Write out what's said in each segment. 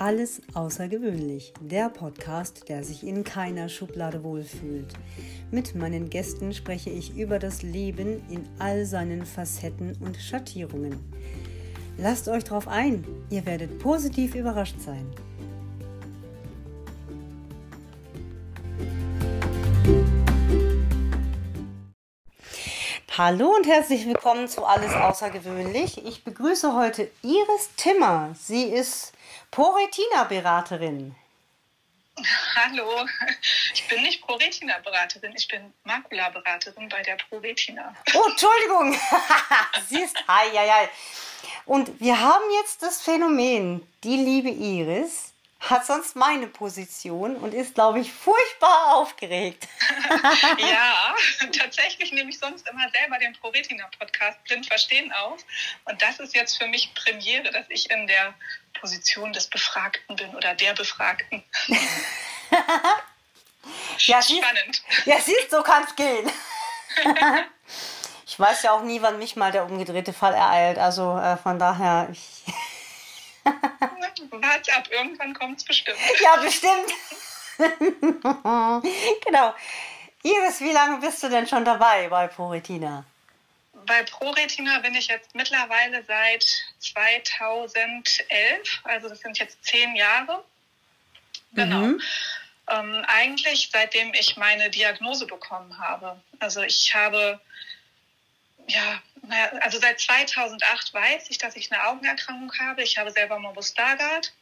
Alles außergewöhnlich, der Podcast, der sich in keiner Schublade wohlfühlt. Mit meinen Gästen spreche ich über das Leben in all seinen Facetten und Schattierungen. Lasst euch drauf ein, ihr werdet positiv überrascht sein. Hallo und herzlich willkommen zu Alles Außergewöhnlich. Ich begrüße heute Iris Timmer. Sie ist ProRetina-Beraterin. Hallo, ich bin nicht ProRetina-Beraterin, ich bin Makula-Beraterin bei der ProRetina. Oh, Entschuldigung. Siehst, hi, hi, hi. Und wir haben jetzt das Phänomen, die liebe Iris hat sonst meine Position und ist, glaube ich, furchtbar aufgeregt. ja, tatsächlich nehme ich sonst immer selber den ProRetina-Podcast Blind Verstehen auf. Und das ist jetzt für mich Premiere, dass ich in der Position des Befragten bin oder der Befragten. ja, Spannend. ja, siehst, so kann es gehen. ich weiß ja auch nie, wann mich mal der umgedrehte Fall ereilt. Also äh, von daher, ich Warte ab, irgendwann kommt es bestimmt. Ja, bestimmt. genau. Iris, wie lange bist du denn schon dabei bei ProRetina? Bei ProRetina bin ich jetzt mittlerweile seit 2011, also das sind jetzt zehn Jahre. Genau. Mhm. Ähm, eigentlich seitdem ich meine Diagnose bekommen habe. Also ich habe ja also seit 2008 weiß ich, dass ich eine Augenerkrankung habe. Ich habe selber Morbus Stargardt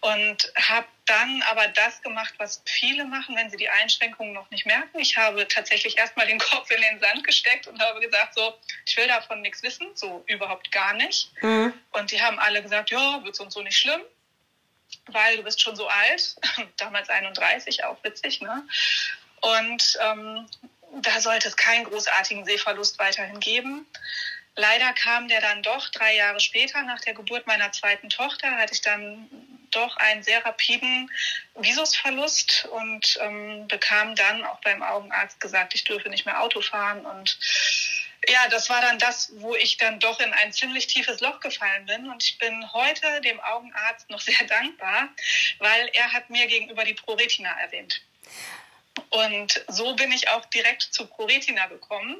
und habe dann aber das gemacht, was viele machen, wenn sie die Einschränkungen noch nicht merken. Ich habe tatsächlich erstmal den Kopf in den Sand gesteckt und habe gesagt, so, ich will davon nichts wissen, so überhaupt gar nicht. Mhm. Und die haben alle gesagt, ja, wird so und so nicht schlimm, weil du bist schon so alt, damals 31, auch witzig, ne? Und ähm, da sollte es keinen großartigen Sehverlust weiterhin geben. Leider kam der dann doch drei Jahre später, nach der Geburt meiner zweiten Tochter, hatte ich dann doch einen sehr rapiden Visusverlust und ähm, bekam dann auch beim Augenarzt gesagt, ich dürfe nicht mehr Auto fahren. Und ja, das war dann das, wo ich dann doch in ein ziemlich tiefes Loch gefallen bin. Und ich bin heute dem Augenarzt noch sehr dankbar, weil er hat mir gegenüber die ProRetina erwähnt. Und so bin ich auch direkt zu ProRetina gekommen.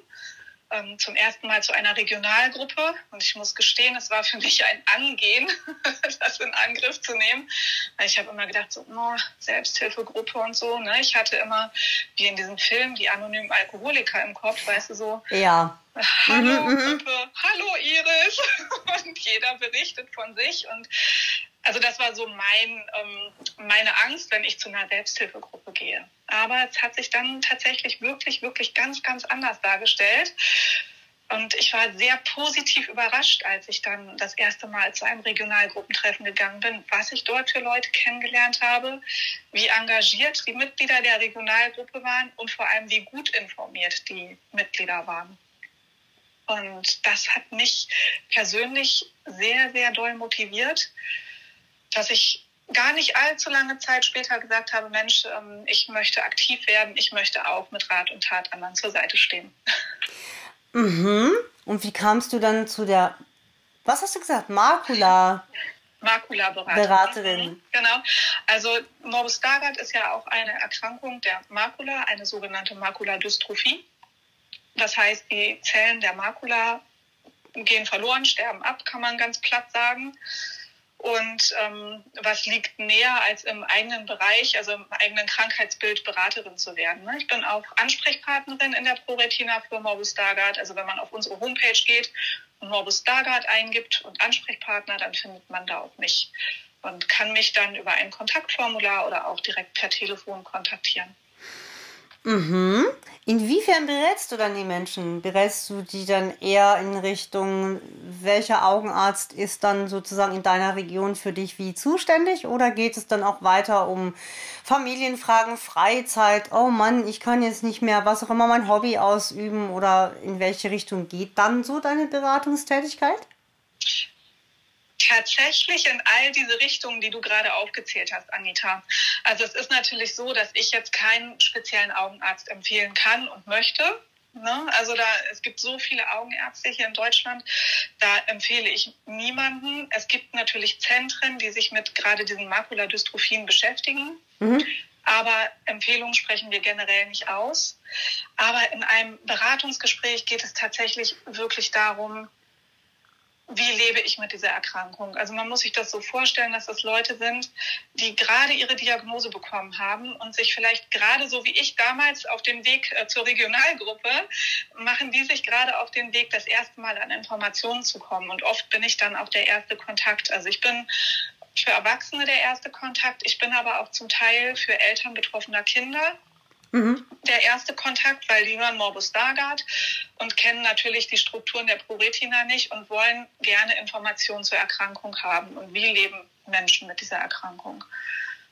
Ähm, zum ersten Mal zu einer Regionalgruppe. Und ich muss gestehen, es war für mich ein Angehen, das in Angriff zu nehmen. Weil ich habe immer gedacht, so, oh, Selbsthilfegruppe und so. Ne? Ich hatte immer, wie in diesem Film, die anonymen Alkoholiker im Kopf, weißt du, so. Ja. Hallo mhm, mhm. Gruppe, hallo Iris. Und jeder berichtet von sich. Und also das war so mein, ähm, meine Angst, wenn ich zu einer Selbsthilfegruppe gehe. Aber es hat sich dann tatsächlich wirklich, wirklich ganz, ganz anders dargestellt. Und ich war sehr positiv überrascht, als ich dann das erste Mal zu einem Regionalgruppentreffen gegangen bin, was ich dort für Leute kennengelernt habe, wie engagiert die Mitglieder der Regionalgruppe waren und vor allem wie gut informiert die Mitglieder waren. Und das hat mich persönlich sehr, sehr doll motiviert dass ich gar nicht allzu lange Zeit später gesagt habe, Mensch, ähm, ich möchte aktiv werden, ich möchte auch mit Rat und Tat anderen zur Seite stehen. Mhm. Und wie kamst du dann zu der, was hast du gesagt, Makula? Makula-Beraterin. Beraterin. Genau. Also Morbus Stargardt ist ja auch eine Erkrankung der Makula, eine sogenannte Makuladystrophie. Das heißt, die Zellen der Makula gehen verloren, sterben ab, kann man ganz platt sagen. Und ähm, was liegt näher, als im eigenen Bereich, also im eigenen Krankheitsbild Beraterin zu werden. Ne? Ich bin auch Ansprechpartnerin in der ProRetina für Morbus Stargardt. Also wenn man auf unsere Homepage geht und Morbus Stargardt eingibt und Ansprechpartner, dann findet man da auch mich und kann mich dann über ein Kontaktformular oder auch direkt per Telefon kontaktieren. Mhm. Inwiefern berätst du dann die Menschen? Berätst du die dann eher in Richtung, welcher Augenarzt ist dann sozusagen in deiner Region für dich wie zuständig? Oder geht es dann auch weiter um Familienfragen, Freizeit? Oh Mann, ich kann jetzt nicht mehr, was auch immer mein Hobby ausüben oder in welche Richtung geht dann so deine Beratungstätigkeit? Tatsächlich in all diese Richtungen, die du gerade aufgezählt hast, Anita. Also es ist natürlich so, dass ich jetzt keinen speziellen Augenarzt empfehlen kann und möchte. Ne? Also da, es gibt so viele Augenärzte hier in Deutschland, da empfehle ich niemanden. Es gibt natürlich Zentren, die sich mit gerade diesen Makuladystrophien beschäftigen. Mhm. Aber Empfehlungen sprechen wir generell nicht aus. Aber in einem Beratungsgespräch geht es tatsächlich wirklich darum, wie lebe ich mit dieser Erkrankung? Also man muss sich das so vorstellen, dass das Leute sind, die gerade ihre Diagnose bekommen haben und sich vielleicht gerade so wie ich damals auf dem Weg äh, zur Regionalgruppe, machen die sich gerade auf den Weg, das erste Mal an Informationen zu kommen. Und oft bin ich dann auch der erste Kontakt. Also ich bin für Erwachsene der erste Kontakt. Ich bin aber auch zum Teil für Eltern betroffener Kinder Mhm. Der erste Kontakt, weil die hören Morbus Stargardt und kennen natürlich die Strukturen der ProRetina nicht und wollen gerne Informationen zur Erkrankung haben und wie leben Menschen mit dieser Erkrankung.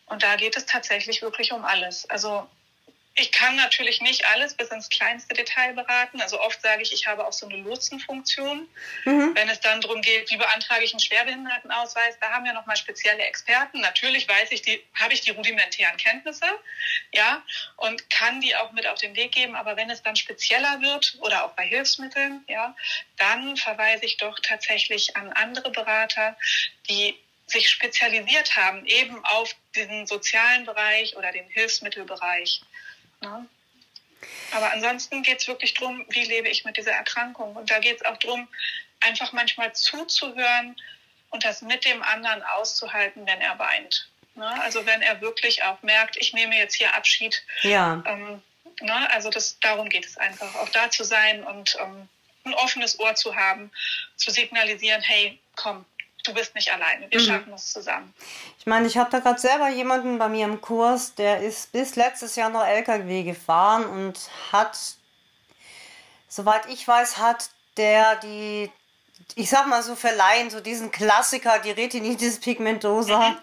Und da geht es tatsächlich wirklich um alles. Also ich kann natürlich nicht alles bis ins kleinste Detail beraten. Also oft sage ich, ich habe auch so eine Lotsenfunktion. Mhm. Wenn es dann darum geht, wie beantrage ich einen Schwerbehindertenausweis, da haben wir nochmal spezielle Experten. Natürlich weiß ich, die, habe ich die rudimentären Kenntnisse, ja, und kann die auch mit auf den Weg geben. Aber wenn es dann spezieller wird oder auch bei Hilfsmitteln, ja, dann verweise ich doch tatsächlich an andere Berater, die sich spezialisiert haben, eben auf diesen sozialen Bereich oder den Hilfsmittelbereich. Ne? Aber ansonsten geht es wirklich darum, wie lebe ich mit dieser Erkrankung. Und da geht es auch darum, einfach manchmal zuzuhören und das mit dem anderen auszuhalten, wenn er weint. Ne? Also wenn er wirklich auch merkt, ich nehme jetzt hier Abschied. Ja. Ähm, ne? Also das, darum geht es einfach, auch da zu sein und ähm, ein offenes Ohr zu haben, zu signalisieren, hey, komm, du bist nicht alleine, wir mhm. schaffen das zusammen. Ich meine, ich habe da gerade selber jemanden bei mir im Kurs, der ist bis letztes Jahr noch LKW gefahren und hat, soweit ich weiß, hat der die, ich sag mal so verleihen, so diesen Klassiker, die Retinitis pigmentosa. Mhm.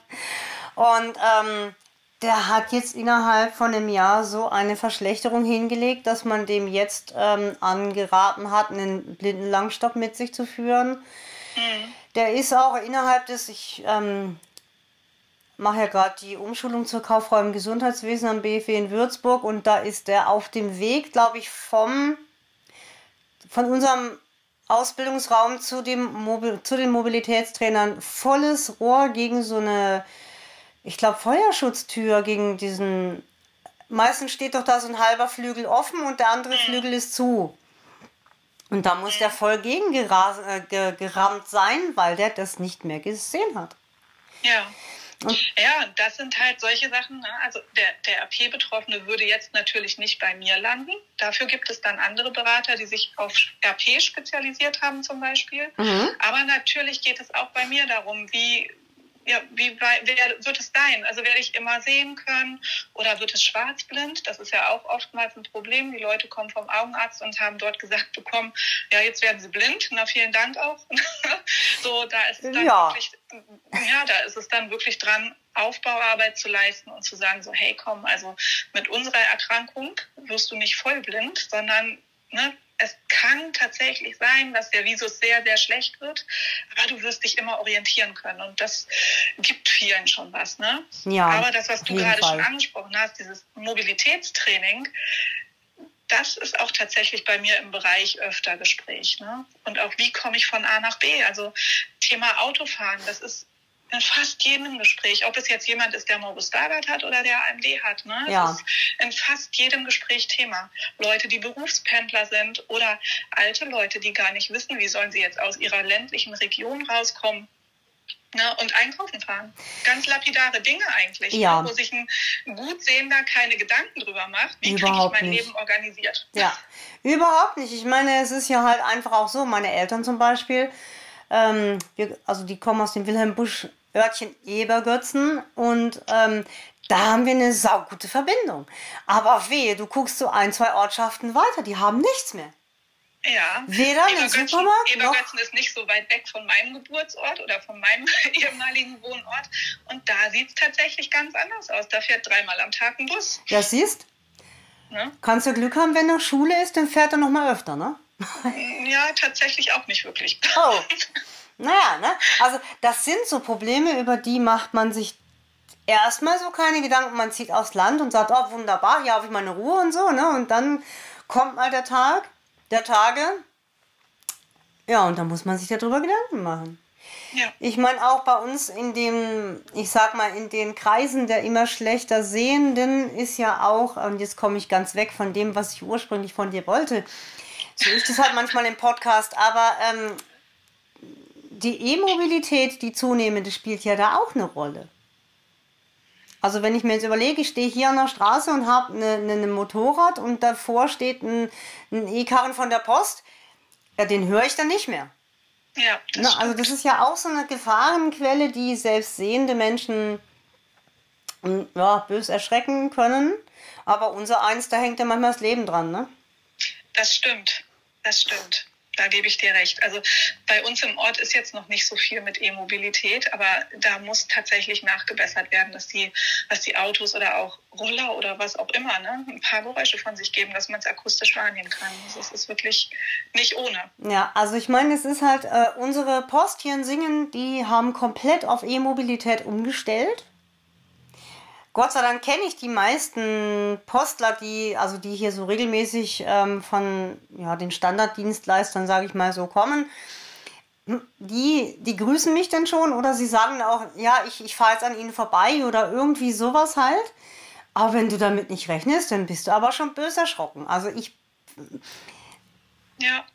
Und ähm, der hat jetzt innerhalb von einem Jahr so eine Verschlechterung hingelegt, dass man dem jetzt ähm, angeraten hat, einen blinden Langstock mit sich zu führen. Mhm. Der ist auch innerhalb des, ich ähm, mache ja gerade die Umschulung zur Kauffrau im Gesundheitswesen am BFW in Würzburg und da ist der auf dem Weg, glaube ich, vom von unserem Ausbildungsraum zu, dem Mobil zu den Mobilitätstrainern volles Rohr gegen so eine, ich glaube, Feuerschutztür, gegen diesen. Meistens steht doch da so ein halber Flügel offen und der andere. Flügel ist zu. Und da muss der voll gegen äh, gerammt sein, weil der das nicht mehr gesehen hat. Ja. Und ja, das sind halt solche Sachen. Ne? Also der, der RP-Betroffene würde jetzt natürlich nicht bei mir landen. Dafür gibt es dann andere Berater, die sich auf RP spezialisiert haben zum Beispiel. Mhm. Aber natürlich geht es auch bei mir darum, wie ja, wie wer wird es sein? Also werde ich immer sehen können oder wird es schwarzblind? Das ist ja auch oftmals ein Problem. Die Leute kommen vom Augenarzt und haben dort gesagt bekommen, ja, jetzt werden sie blind. Na, vielen Dank auch. so, da ist es dann ja. wirklich, ja, da ist es dann wirklich dran, Aufbauarbeit zu leisten und zu sagen, so, hey, komm, also mit unserer Erkrankung wirst du nicht vollblind, sondern ne, es kann tatsächlich sein, dass der Visus sehr, sehr schlecht wird, aber du wirst dich immer orientieren können und das gibt vielen schon was. Ne? Ja, aber das, was du gerade Fall. schon angesprochen hast, dieses Mobilitätstraining, das ist auch tatsächlich bei mir im Bereich öfter Gespräch. Ne? Und auch, wie komme ich von A nach B? Also Thema Autofahren, das ist in fast jedem Gespräch, ob es jetzt jemand ist, der Morbus Stargardt hat oder der AMD hat. Ne? Ja. Das ist in fast jedem Gespräch Thema. Leute, die Berufspendler sind oder alte Leute, die gar nicht wissen, wie sollen sie jetzt aus ihrer ländlichen Region rauskommen. Ne, und einkaufen fahren. Ganz lapidare Dinge eigentlich, ja. ne, wo sich ein gut Sehender keine Gedanken drüber macht, wie kriege ich mein nicht. Leben organisiert. Ja, überhaupt nicht. Ich meine, es ist ja halt einfach auch so, meine Eltern zum Beispiel, ähm, wir, also die kommen aus dem Wilhelm Busch Örtchen Ebergötzen und ähm, da haben wir eine saugute Verbindung. Aber wehe, du guckst so ein, zwei Ortschaften weiter, die haben nichts mehr. Ja. Weder einen Supermarkt Ebergötzen ist nicht so weit weg von meinem Geburtsort oder von meinem ehemaligen Wohnort. Und da sieht es tatsächlich ganz anders aus. Da fährt dreimal am Tag ein Bus. Ja, siehst. Ne? Kannst du Glück haben, wenn noch Schule ist, dann fährt er noch mal öfter, ne? Ja, tatsächlich auch nicht wirklich. Oh. Naja, ne? Also das sind so Probleme, über die macht man sich erstmal so keine Gedanken. Man zieht aufs Land und sagt, oh wunderbar, hier habe ich meine Ruhe und so, ne? Und dann kommt mal der Tag. der Tage. Ja, und da muss man sich darüber Gedanken machen. Ja. Ich meine auch bei uns in dem, ich sag mal, in den Kreisen der immer schlechter Sehenden ist ja auch, und jetzt komme ich ganz weg von dem, was ich ursprünglich von dir wollte. So ist das halt manchmal im Podcast, aber ähm, die E-Mobilität, die zunehmende, spielt ja da auch eine Rolle. Also wenn ich mir jetzt überlege, ich stehe hier an der Straße und habe ein ne, ne Motorrad und davor steht ein, ein E-Karren von der Post, ja, den höre ich dann nicht mehr. Ja. Das Na, also das ist ja auch so eine Gefahrenquelle, die selbst sehende Menschen hm, ja, bös erschrecken können. Aber unser eins, da hängt ja manchmal das Leben dran, ne? Das stimmt. Das stimmt da gebe ich dir recht. Also bei uns im Ort ist jetzt noch nicht so viel mit E-Mobilität, aber da muss tatsächlich nachgebessert werden, dass die, dass die Autos oder auch Roller oder was auch immer ne, ein paar Geräusche von sich geben, dass man es akustisch wahrnehmen kann. Also es ist wirklich nicht ohne. Ja, also ich meine, es ist halt, äh, unsere Post hier in Singen, die haben komplett auf E-Mobilität umgestellt. Gott sei Dank kenne ich die meisten Postler, die, also die hier so regelmäßig ähm, von ja, den Standarddienstleistern, sage ich mal so, kommen. Die, die grüßen mich dann schon oder sie sagen auch, ja, ich, ich fahre jetzt an ihnen vorbei oder irgendwie sowas halt. Aber wenn du damit nicht rechnest, dann bist du aber schon böse erschrocken. Also ich. Ja.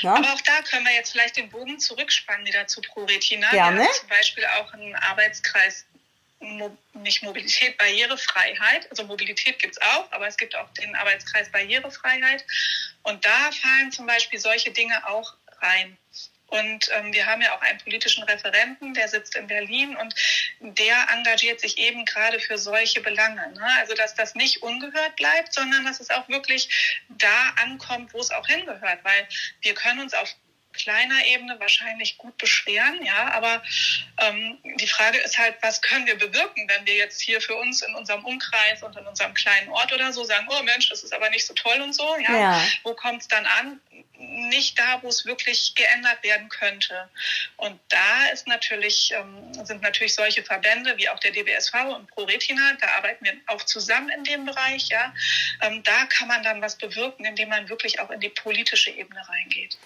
ja. Aber auch da können wir jetzt vielleicht den Bogen zurückspannen wieder zu ProRetina. Gerne. Wir haben zum Beispiel auch einen Arbeitskreis Mo nicht Mobilität, Barrierefreiheit. Also Mobilität gibt es auch, aber es gibt auch den Arbeitskreis Barrierefreiheit. Und da fallen zum Beispiel solche Dinge auch rein. Und ähm, wir haben ja auch einen politischen Referenten, der sitzt in Berlin und der engagiert sich eben gerade für solche Belange. Ne? Also dass das nicht ungehört bleibt, sondern dass es auch wirklich da ankommt, wo es auch hingehört. Weil wir können uns auf kleiner Ebene wahrscheinlich gut beschweren, ja, aber ähm, die Frage ist halt, was können wir bewirken, wenn wir jetzt hier für uns in unserem Umkreis und in unserem kleinen Ort oder so sagen, oh Mensch, das ist aber nicht so toll und so, ja, ja. wo kommt es dann an? Nicht da, wo es wirklich geändert werden könnte. Und da ist natürlich, ähm, sind natürlich solche Verbände wie auch der DBSV und ProRetina, da arbeiten wir auch zusammen in dem Bereich, ja, ähm, da kann man dann was bewirken, indem man wirklich auch in die politische Ebene reingeht.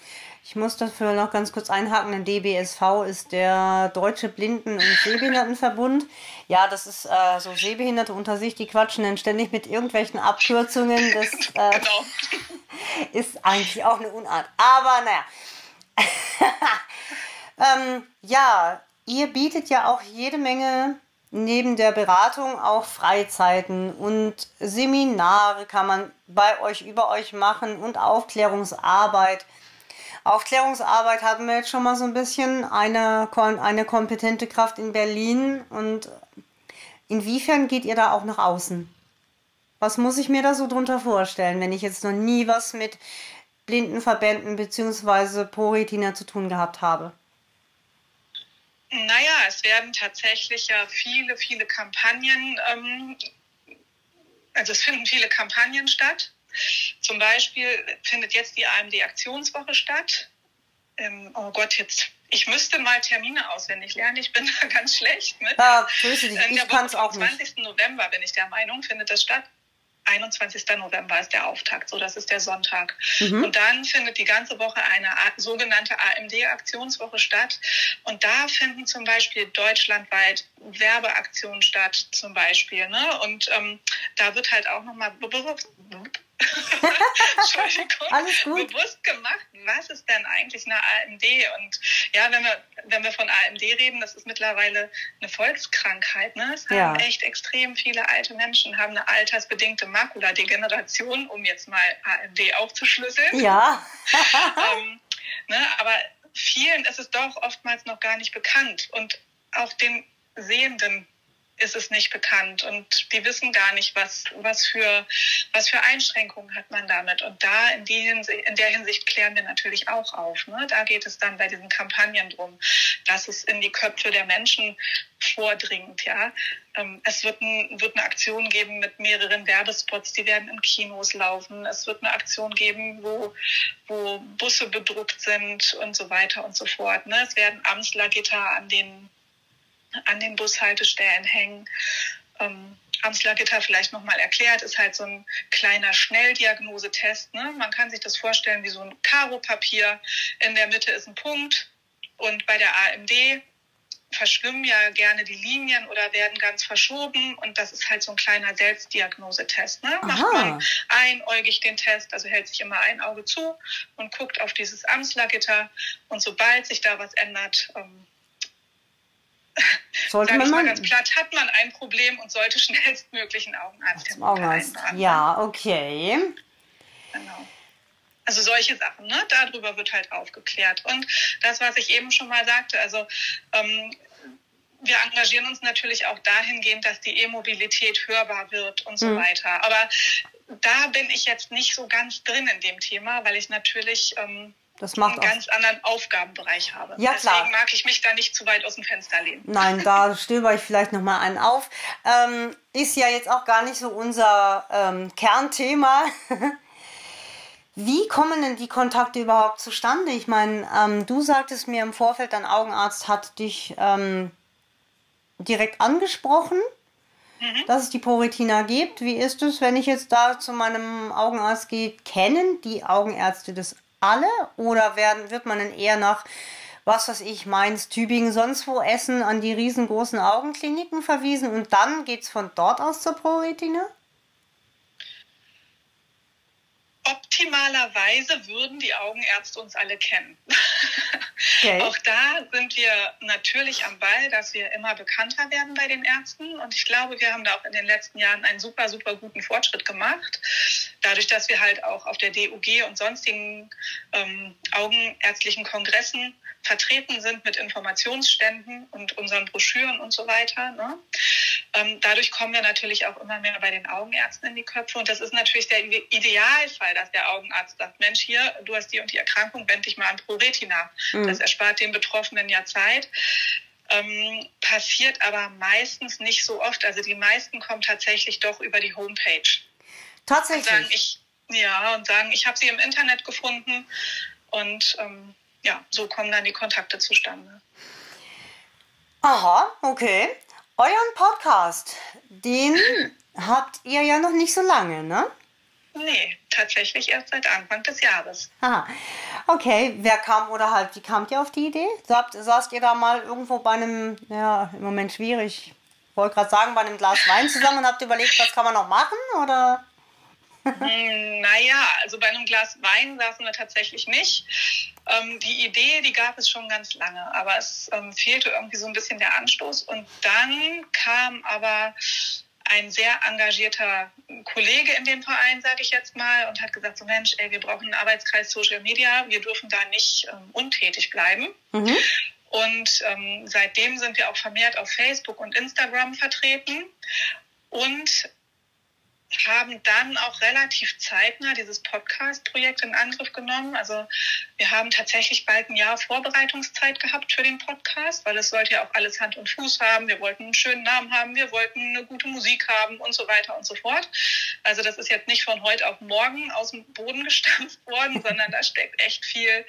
Ich muss dafür noch ganz kurz einhaken, der DBSV ist der Deutsche Blinden- und Sehbehindertenverbund. Ja, das ist äh, so Sehbehinderte unter sich, die quatschen dann ständig mit irgendwelchen Abkürzungen. Das äh, genau. ist eigentlich auch eine Unart. Aber naja. ähm, ja, ihr bietet ja auch jede Menge neben der Beratung auch Freizeiten und Seminare kann man bei euch über euch machen und Aufklärungsarbeit. Aufklärungsarbeit hatten wir jetzt schon mal so ein bisschen. Eine, eine kompetente Kraft in Berlin. Und inwiefern geht ihr da auch nach außen? Was muss ich mir da so drunter vorstellen, wenn ich jetzt noch nie was mit Blindenverbänden bzw. Poritina zu tun gehabt habe? Naja, es werden tatsächlich ja viele, viele Kampagnen, ähm, also es finden viele Kampagnen statt zum Beispiel findet jetzt die AMD-Aktionswoche statt. Ähm, oh Gott, jetzt ich müsste mal Termine auswendig lernen. Ich bin da ganz schlecht mit. Ja, grüße dich. Ich kann es auch nicht. Am 20. November bin ich der Meinung, findet das statt. 21. November ist der Auftakt, so das ist der Sonntag. Mhm. Und dann findet die ganze Woche eine sogenannte AMD-Aktionswoche statt. Und da finden zum Beispiel deutschlandweit Werbeaktionen statt, zum Beispiel. Ne? Und ähm, da wird halt auch nochmal Entschuldigung, Alles gut. bewusst gemacht, was ist denn eigentlich eine AMD? Und ja, wenn wir, wenn wir von AMD reden, das ist mittlerweile eine Volkskrankheit. Ne? Es ja. haben echt extrem viele alte Menschen, haben eine altersbedingte Makuladegeneration, um jetzt mal AMD aufzuschlüsseln. Ja. ähm, ne? Aber vielen ist es doch oftmals noch gar nicht bekannt. Und auch den Sehenden ist es nicht bekannt und die wissen gar nicht, was, was, für, was für Einschränkungen hat man damit. Und da in, die Hinsicht, in der Hinsicht klären wir natürlich auch auf. Ne? Da geht es dann bei diesen Kampagnen drum, dass es in die Köpfe der Menschen vordringt. Ja? Ähm, es wird, ein, wird eine Aktion geben mit mehreren Werbespots, die werden in Kinos laufen. Es wird eine Aktion geben, wo, wo Busse bedruckt sind und so weiter und so fort. Ne? Es werden Amtslergitter an den an den Bushaltestellen hängen. Ähm, Amsler-Gitter vielleicht nochmal erklärt, ist halt so ein kleiner Schnelldiagnosetest. Ne? Man kann sich das vorstellen wie so ein Karo-Papier. In der Mitte ist ein Punkt und bei der AMD verschwimmen ja gerne die Linien oder werden ganz verschoben und das ist halt so ein kleiner Selbstdiagnosetest. Ne? Macht man einäugig den Test, also hält sich immer ein Auge zu und guckt auf dieses Amsler-Gitter und sobald sich da was ändert, ähm, sollte man mal ganz platt, hat man ein Problem und sollte schnellstmöglich einen Augenarzt vereinbaren. Ja, okay. Genau. Also solche Sachen, ne? Darüber wird halt aufgeklärt. Und das, was ich eben schon mal sagte, also ähm, wir engagieren uns natürlich auch dahingehend, dass die E-Mobilität hörbar wird und so mhm. weiter. Aber da bin ich jetzt nicht so ganz drin in dem Thema, weil ich natürlich ähm, das macht einen ganz anderen Aufgabenbereich habe. Ja, Deswegen klar. mag ich mich da nicht zu weit aus dem Fenster lehnen. Nein, da stöber ich vielleicht noch mal einen auf. Ähm, ist ja jetzt auch gar nicht so unser ähm, Kernthema. Wie kommen denn die Kontakte überhaupt zustande? Ich meine, ähm, du sagtest mir im Vorfeld, dein Augenarzt hat dich ähm, direkt angesprochen, mhm. dass es die Poritina gibt. Wie ist es, wenn ich jetzt da zu meinem Augenarzt gehe? Kennen die Augenärzte das alle oder werden, wird man dann eher nach, was weiß ich, Mainz, Tübingen, sonst wo Essen an die riesengroßen Augenkliniken verwiesen und dann geht es von dort aus zur ProRetina? Optimalerweise würden die Augenärzte uns alle kennen. Okay. Auch da sind wir natürlich am Ball, dass wir immer bekannter werden bei den Ärzten. Und ich glaube, wir haben da auch in den letzten Jahren einen super, super guten Fortschritt gemacht. Dadurch, dass wir halt auch auf der DUG und sonstigen ähm, augenärztlichen Kongressen vertreten sind mit Informationsständen und unseren Broschüren und so weiter. Ne? Ähm, dadurch kommen wir natürlich auch immer mehr bei den Augenärzten in die Köpfe. Und das ist natürlich der Idealfall, dass der Augenarzt sagt, Mensch, hier, du hast die und die Erkrankung, wend dich mal an ProRetina. Mhm. Das erspart den Betroffenen ja Zeit. Ähm, passiert aber meistens nicht so oft. Also die meisten kommen tatsächlich doch über die Homepage. Tatsächlich. Und sagen, ich, ja, und sagen, ich habe sie im Internet gefunden und ähm, ja, so kommen dann die Kontakte zustande. Aha, okay. Euren Podcast, den habt ihr ja noch nicht so lange, ne? Nee, tatsächlich erst seit Anfang des Jahres. Aha. Okay, wer kam oder halt, wie kamt ihr auf die Idee? Saßt, saßt ihr da mal irgendwo bei einem, ja, im Moment schwierig, ich wollte gerade sagen, bei einem Glas Wein zusammen und habt überlegt, was kann man noch machen, oder? Hm, naja, also bei einem Glas Wein saßen wir tatsächlich nicht. Ähm, die Idee, die gab es schon ganz lange, aber es ähm, fehlte irgendwie so ein bisschen der Anstoß. Und dann kam aber ein sehr engagierter Kollege in dem Verein, sage ich jetzt mal, und hat gesagt, so Mensch, ey, wir brauchen einen Arbeitskreis Social Media, wir dürfen da nicht ähm, untätig bleiben. Mhm. Und ähm, seitdem sind wir auch vermehrt auf Facebook und Instagram vertreten. Und haben dann auch relativ zeitnah dieses Podcast-Projekt in Angriff genommen. Also wir haben tatsächlich bald ein Jahr Vorbereitungszeit gehabt für den Podcast, weil es sollte ja auch alles Hand und Fuß haben. Wir wollten einen schönen Namen haben, wir wollten eine gute Musik haben und so weiter und so fort. Also das ist jetzt nicht von heute auf morgen aus dem Boden gestampft worden, sondern da steckt echt viel,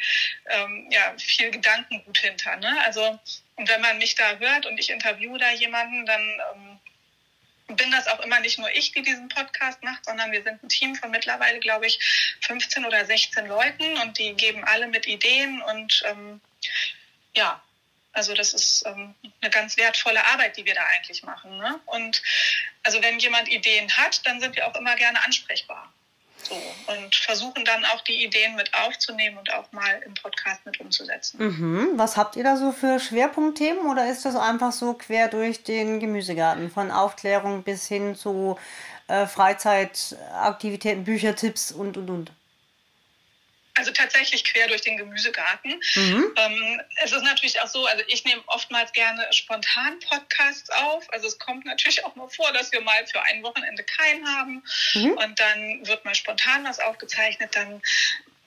ähm, ja, viel Gedankengut hinter. Ne? Also und wenn man mich da hört und ich interviewe da jemanden, dann ähm, bin das auch immer nicht nur ich, die diesen Podcast macht, sondern wir sind ein Team von mittlerweile, glaube ich, 15 oder 16 Leuten und die geben alle mit Ideen und ähm, ja, also das ist ähm, eine ganz wertvolle Arbeit, die wir da eigentlich machen. Ne? Und also wenn jemand Ideen hat, dann sind wir auch immer gerne ansprechbar. So, und versuchen dann auch die Ideen mit aufzunehmen und auch mal im Podcast mit umzusetzen. Mhm. Was habt ihr da so für Schwerpunktthemen oder ist das einfach so quer durch den Gemüsegarten, von Aufklärung bis hin zu äh, Freizeitaktivitäten, Büchertipps und und und? Also tatsächlich quer durch den Gemüsegarten. Mhm. Ähm, es ist natürlich auch so, also ich nehme oftmals gerne spontan Podcasts auf. Also es kommt natürlich auch mal vor, dass wir mal für ein Wochenende keinen haben mhm. und dann wird mal spontan was aufgezeichnet. Dann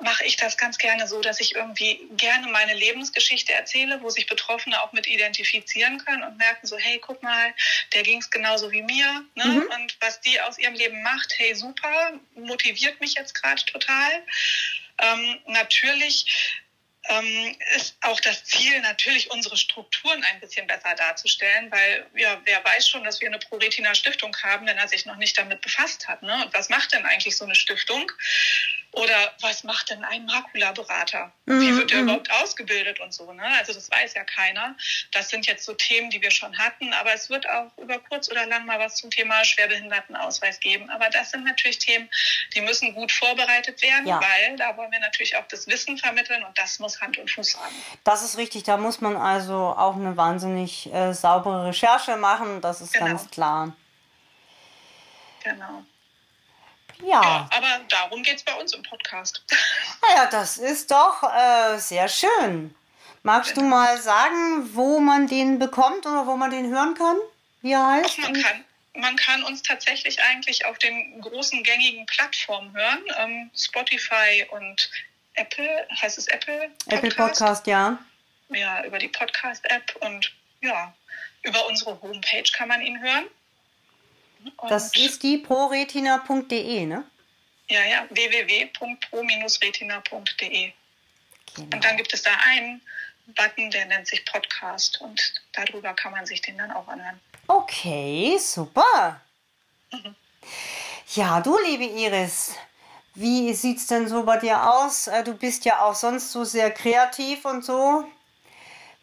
mache ich das ganz gerne so, dass ich irgendwie gerne meine Lebensgeschichte erzähle, wo sich Betroffene auch mit identifizieren können und merken so, hey, guck mal, der ging es genauso wie mir. Ne? Mhm. Und was die aus ihrem Leben macht, hey, super, motiviert mich jetzt gerade total. Ähm, natürlich ähm, ist auch das Ziel, natürlich unsere Strukturen ein bisschen besser darzustellen, weil ja, wer weiß schon, dass wir eine ProRetina-Stiftung haben, wenn er sich noch nicht damit befasst hat. Ne? Und was macht denn eigentlich so eine Stiftung? Oder was macht denn ein Makulaberater? Mhm. Wie wird er mhm. überhaupt ausgebildet und so? Ne? Also das weiß ja keiner. Das sind jetzt so Themen, die wir schon hatten, aber es wird auch über kurz oder lang mal was zum Thema Schwerbehindertenausweis geben. Aber das sind natürlich Themen, die müssen gut vorbereitet werden, ja. weil da wollen wir natürlich auch das Wissen vermitteln und das muss Hand und Fuß haben. Das ist richtig. Da muss man also auch eine wahnsinnig äh, saubere Recherche machen. Das ist genau. ganz klar. Genau. Ja. ja aber darum geht es bei uns im Podcast. Naja, das ist doch äh, sehr schön. Magst du mal sagen, wo man den bekommt oder wo man den hören kann? Wie er heißt? Ach, man, kann, man kann uns tatsächlich eigentlich auf den großen gängigen Plattformen hören. Ähm, Spotify und Apple, heißt es Apple? Podcast? Apple Podcast, ja. Ja, über die Podcast-App und ja, über unsere Homepage kann man ihn hören. Und das ist die proretina.de, ne? Ja, ja, www.pro-retina.de. Genau. Und dann gibt es da einen Button, der nennt sich Podcast und darüber kann man sich den dann auch anhören. Okay, super. Mhm. Ja, du liebe Iris, wie sieht es denn so bei dir aus? Äh, du bist ja auch sonst so sehr kreativ und so.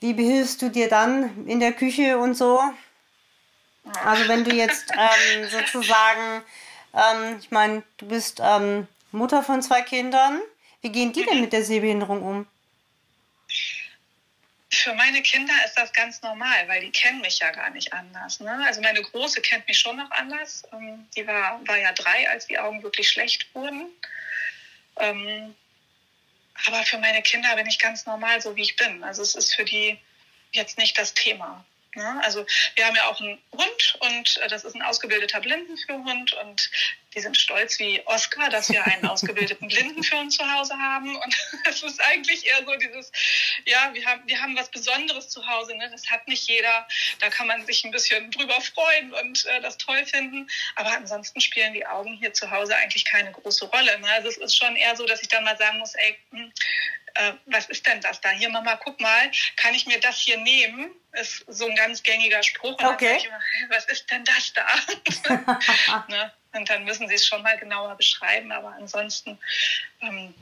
Wie behilfst du dir dann in der Küche und so? Also wenn du jetzt ähm, sozusagen, ähm, ich meine, du bist ähm, Mutter von zwei Kindern, wie gehen die denn mit der Sehbehinderung um? Für meine Kinder ist das ganz normal, weil die kennen mich ja gar nicht anders. Ne? Also meine Große kennt mich schon noch anders. Ähm, die war, war ja drei, als die Augen wirklich schlecht wurden. Ähm, aber für meine Kinder bin ich ganz normal, so wie ich bin. Also es ist für die jetzt nicht das Thema. Ne? Also wir haben ja auch einen Hund und äh, das ist ein ausgebildeter Blindenführhund und die sind stolz wie Oscar, dass wir einen ausgebildeten Blindenführer zu Hause haben und es ist eigentlich eher so dieses, ja, wir haben, wir haben was Besonderes zu Hause, ne? das hat nicht jeder, da kann man sich ein bisschen drüber freuen und äh, das toll finden, aber ansonsten spielen die Augen hier zu Hause eigentlich keine große Rolle. Ne? Also es ist schon eher so, dass ich dann mal sagen muss, ey, hm, äh, was ist denn das da? Hier, Mama, guck mal, kann ich mir das hier nehmen? Ist so ein ganz gängiger Spruch. Und okay. dann ich immer, was ist denn das da? ne? Und dann müssen sie es schon mal genauer beschreiben. Aber ansonsten ähm,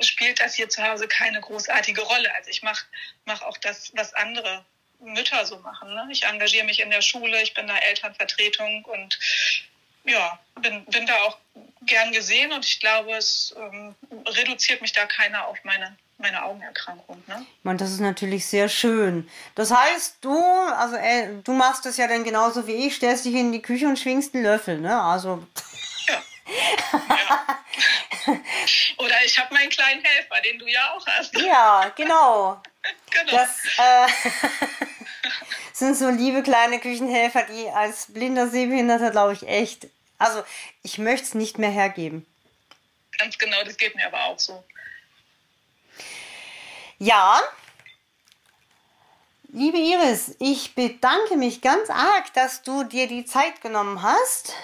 spielt das hier zu Hause keine großartige Rolle. Also ich mache mach auch das, was andere Mütter so machen. Ne? Ich engagiere mich in der Schule, ich bin da Elternvertretung und ja, bin, bin da auch gern gesehen und ich glaube, es ähm, reduziert mich da keiner auf meine meine Augenerkrankung. Ne? Meine, das ist natürlich sehr schön. Das heißt, du, also äh, du machst das ja dann genauso wie ich, stellst dich in die Küche und schwingst einen Löffel, ne? Also. Ja. ja. Oder ich habe meinen kleinen Helfer, den du ja auch hast. Ja, genau. genau. Das äh, sind so liebe kleine Küchenhelfer, die als blinder Sehbehinderter, glaube ich, echt. Also, ich möchte es nicht mehr hergeben. Ganz genau, das geht mir aber auch so. Ja, liebe Iris, ich bedanke mich ganz arg, dass du dir die Zeit genommen hast.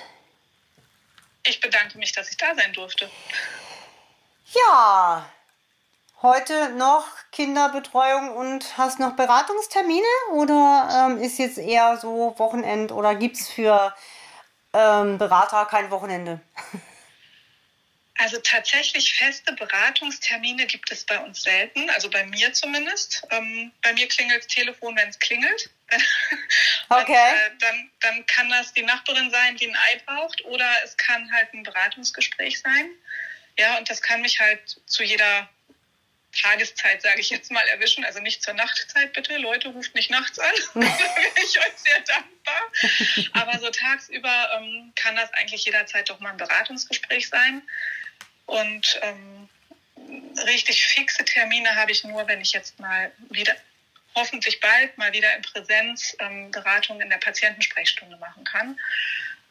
Ich bedanke mich, dass ich da sein durfte. Ja, heute noch Kinderbetreuung und hast noch Beratungstermine oder ähm, ist jetzt eher so Wochenend oder gibt es für ähm, Berater kein Wochenende? Also tatsächlich feste Beratungstermine gibt es bei uns selten, also bei mir zumindest. Ähm, bei mir klingelt das Telefon, wenn es klingelt. okay. Äh, dann, dann kann das die Nachbarin sein, die ein Ei braucht, oder es kann halt ein Beratungsgespräch sein. Ja, und das kann mich halt zu jeder Tageszeit, sage ich jetzt mal, erwischen. Also nicht zur Nachtzeit bitte. Leute, ruft nicht nachts an. da wäre ich euch sehr dankbar. Aber so tagsüber ähm, kann das eigentlich jederzeit doch mal ein Beratungsgespräch sein. Und ähm, richtig fixe Termine habe ich nur, wenn ich jetzt mal wieder, hoffentlich bald mal wieder in Präsenz ähm, Beratung in der Patientensprechstunde machen kann.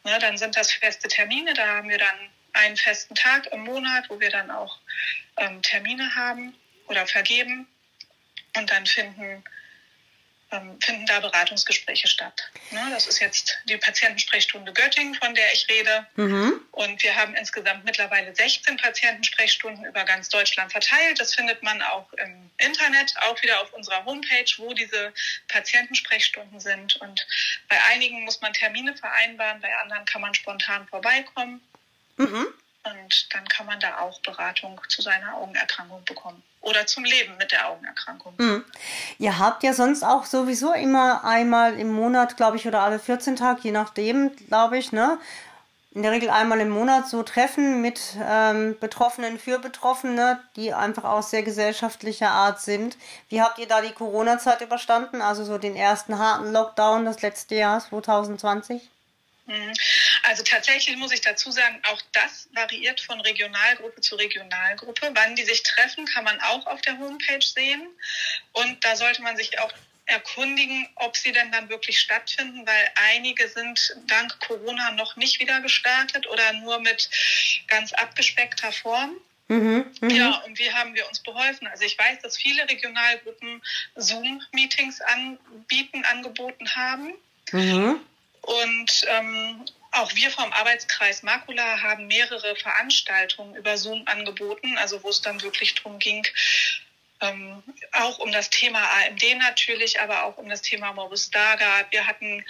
Ne, dann sind das feste Termine, da haben wir dann einen festen Tag im Monat, wo wir dann auch ähm, Termine haben oder vergeben. Und dann finden finden da Beratungsgespräche statt. Ne, das ist jetzt die Patientensprechstunde Göttingen, von der ich rede. Mhm. Und wir haben insgesamt mittlerweile 16 Patientensprechstunden über ganz Deutschland verteilt. Das findet man auch im Internet, auch wieder auf unserer Homepage, wo diese Patientensprechstunden sind. Und bei einigen muss man Termine vereinbaren, bei anderen kann man spontan vorbeikommen. Mhm. Und dann kann man da auch Beratung zu seiner Augenerkrankung bekommen oder zum Leben mit der Augenerkrankung. Mhm. Ihr habt ja sonst auch sowieso immer einmal im Monat, glaube ich, oder alle 14 Tage, je nachdem, glaube ich, ne? In der Regel einmal im Monat so Treffen mit ähm, Betroffenen für Betroffene, die einfach auch sehr gesellschaftlicher Art sind. Wie habt ihr da die Corona-Zeit überstanden? Also so den ersten harten Lockdown das letzte Jahr 2020? Mhm. Also tatsächlich muss ich dazu sagen, auch das variiert von Regionalgruppe zu Regionalgruppe. Wann die sich treffen, kann man auch auf der Homepage sehen. Und da sollte man sich auch erkundigen, ob sie denn dann wirklich stattfinden, weil einige sind dank Corona noch nicht wieder gestartet oder nur mit ganz abgespeckter Form. Mhm, mh. Ja, und wie haben wir uns beholfen? Also ich weiß, dass viele Regionalgruppen Zoom-Meetings anbieten, angeboten haben. Mhm. Und ähm, auch wir vom Arbeitskreis Makula haben mehrere Veranstaltungen über Zoom angeboten, also wo es dann wirklich darum ging, ähm, auch um das Thema AMD natürlich, aber auch um das Thema Morbus Daga. Wir hatten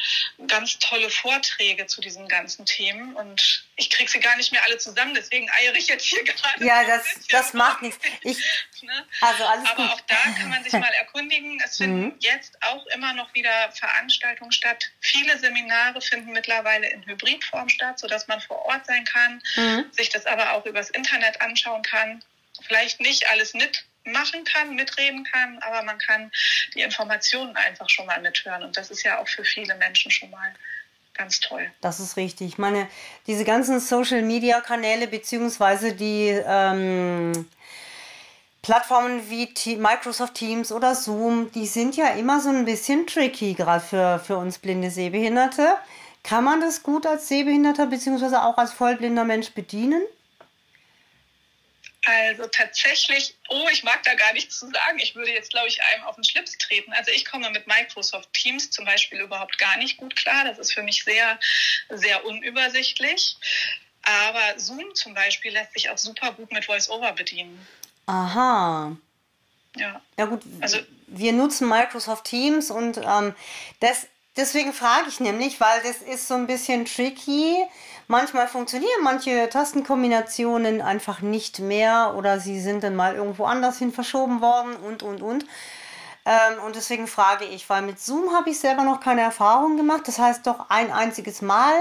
ganz tolle Vorträge zu diesen ganzen Themen und ich kriege sie gar nicht mehr alle zusammen, deswegen eiere ich jetzt hier gerade. Ja, das, das macht nichts. Ich, ne? also alles aber gut. auch da kann man sich mal erkundigen. Es finden mhm. jetzt auch immer noch wieder Veranstaltungen statt. Viele Seminare finden mittlerweile in Hybridform statt, sodass man vor Ort sein kann, mhm. sich das aber auch übers Internet anschauen kann. Vielleicht nicht alles mit machen kann, mitreden kann, aber man kann die Informationen einfach schon mal mithören. Und das ist ja auch für viele Menschen schon mal ganz toll. Das ist richtig. Ich meine, diese ganzen Social-Media-Kanäle beziehungsweise die ähm, Plattformen wie Microsoft Teams oder Zoom, die sind ja immer so ein bisschen tricky, gerade für, für uns blinde Sehbehinderte. Kann man das gut als Sehbehinderter beziehungsweise auch als vollblinder Mensch bedienen? Also tatsächlich, oh, ich mag da gar nichts zu sagen. Ich würde jetzt, glaube ich, einem auf den Schlips treten. Also ich komme mit Microsoft Teams zum Beispiel überhaupt gar nicht gut klar. Das ist für mich sehr, sehr unübersichtlich. Aber Zoom zum Beispiel lässt sich auch super gut mit VoiceOver bedienen. Aha. Ja. Ja gut, also, wir nutzen Microsoft Teams und ähm, das, deswegen frage ich nämlich, weil das ist so ein bisschen tricky Manchmal funktionieren manche Tastenkombinationen einfach nicht mehr oder sie sind dann mal irgendwo anders hin verschoben worden und, und, und. Ähm, und deswegen frage ich, weil mit Zoom habe ich selber noch keine Erfahrung gemacht. Das heißt doch ein einziges Mal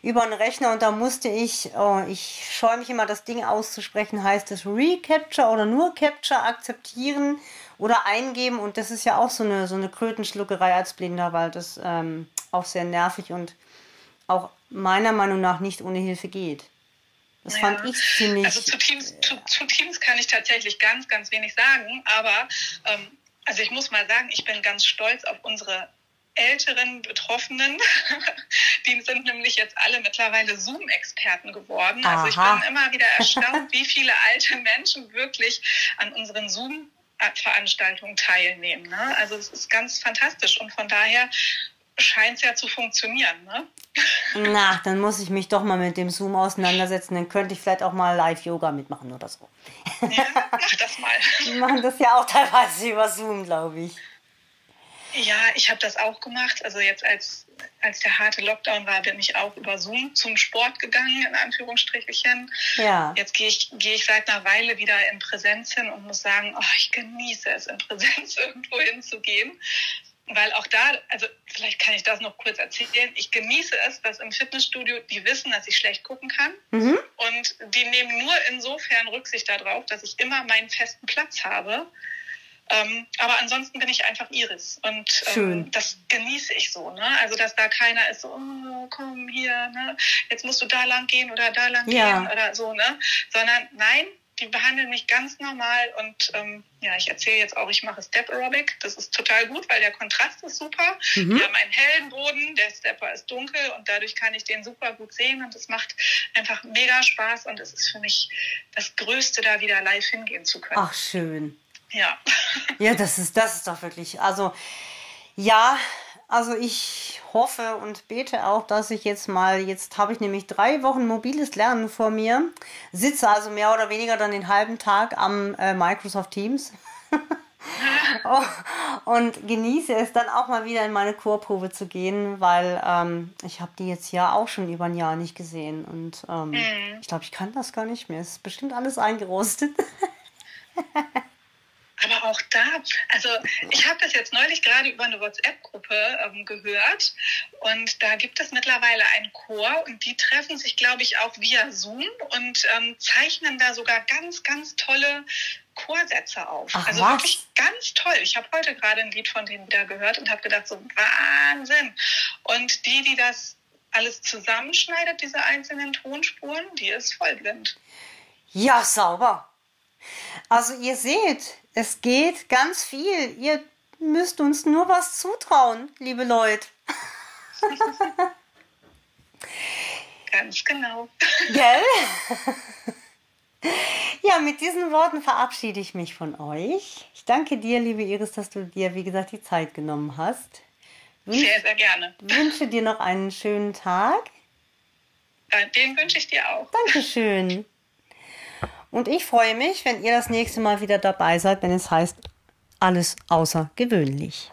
über einen Rechner und da musste ich, oh, ich scheue mich immer, das Ding auszusprechen, heißt es Recapture oder nur Capture akzeptieren oder eingeben. Und das ist ja auch so eine, so eine Krötenschluckerei als Blinder, weil das ähm, auch sehr nervig und auch meiner Meinung nach nicht ohne Hilfe geht. Das ja. fand ich ziemlich. Also zu Teams, zu, zu, Teams kann ich tatsächlich ganz, ganz wenig sagen, aber ähm, also ich muss mal sagen, ich bin ganz stolz auf unsere älteren Betroffenen. Die sind nämlich jetzt alle mittlerweile Zoom-Experten geworden. Aha. Also ich bin immer wieder erstaunt, wie viele alte Menschen wirklich an unseren Zoom Veranstaltungen teilnehmen. Ne? Also es ist ganz fantastisch und von daher scheint es ja zu funktionieren, ne? Na, dann muss ich mich doch mal mit dem Zoom auseinandersetzen. Dann könnte ich vielleicht auch mal Live-Yoga mitmachen oder so. Ja, mach das mal. Wir machen das ja auch teilweise über Zoom, glaube ich. Ja, ich habe das auch gemacht. Also jetzt als, als der harte Lockdown war, bin ich auch über Zoom zum Sport gegangen, in Anführungsstrichen. Ja. Jetzt gehe ich, gehe ich seit einer Weile wieder in Präsenz hin und muss sagen, oh, ich genieße es, in Präsenz irgendwo hinzugehen weil auch da, also vielleicht kann ich das noch kurz erzählen, ich genieße es, dass im Fitnessstudio die wissen, dass ich schlecht gucken kann mhm. und die nehmen nur insofern Rücksicht darauf, dass ich immer meinen festen Platz habe. Ähm, aber ansonsten bin ich einfach Iris und ähm, das genieße ich so. Ne? Also dass da keiner ist so, oh, komm hier, ne? jetzt musst du da lang gehen oder da lang ja. gehen oder so, ne? Sondern nein, die behandeln mich ganz normal und ähm, ja, ich erzähle jetzt auch, ich mache Step Aerobic. Das ist total gut, weil der Kontrast ist super. Mhm. Wir haben einen hellen Boden, der Stepper ist dunkel und dadurch kann ich den super gut sehen und es macht einfach mega Spaß und es ist für mich das Größte, da wieder live hingehen zu können. Ach, schön. Ja. Ja, das ist, das ist doch wirklich, also Ja, also ich hoffe und bete auch, dass ich jetzt mal, jetzt habe ich nämlich drei Wochen mobiles Lernen vor mir, sitze also mehr oder weniger dann den halben Tag am äh, Microsoft Teams. Oh, und genieße es dann auch mal wieder in meine Chorprobe zu gehen, weil ähm, ich habe die jetzt ja auch schon über ein Jahr nicht gesehen und ähm, mhm. ich glaube, ich kann das gar nicht mehr. Es ist bestimmt alles eingerostet. Aber auch da, also ich habe das jetzt neulich gerade über eine WhatsApp-Gruppe ähm, gehört und da gibt es mittlerweile einen Chor und die treffen sich, glaube ich, auch via Zoom und ähm, zeichnen da sogar ganz, ganz tolle Chorsätze auf. Ach, also was? wirklich ganz toll. Ich habe heute gerade ein Lied von denen wieder gehört und habe gedacht, so Wahnsinn. Und die, die das alles zusammenschneidet, diese einzelnen Tonspuren, die ist vollblind. Ja, sauber. Also ihr seht, es geht ganz viel. Ihr müsst uns nur was zutrauen, liebe Leute. ganz genau. Gell? Ja, mit diesen Worten verabschiede ich mich von euch. Ich danke dir, liebe Iris, dass du dir, wie gesagt, die Zeit genommen hast. Wünsch, sehr, sehr gerne. Wünsche dir noch einen schönen Tag. Den wünsche ich dir auch. Dankeschön. Und ich freue mich, wenn ihr das nächste Mal wieder dabei seid, wenn es heißt, alles außergewöhnlich.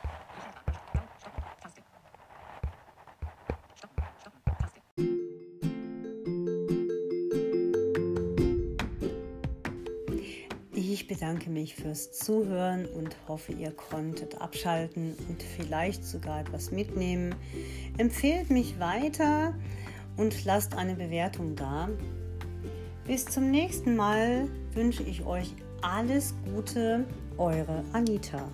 Ich bedanke mich fürs Zuhören und hoffe, ihr konntet abschalten und vielleicht sogar etwas mitnehmen. Empfehlt mich weiter und lasst eine Bewertung da. Bis zum nächsten Mal wünsche ich euch alles Gute, eure Anita.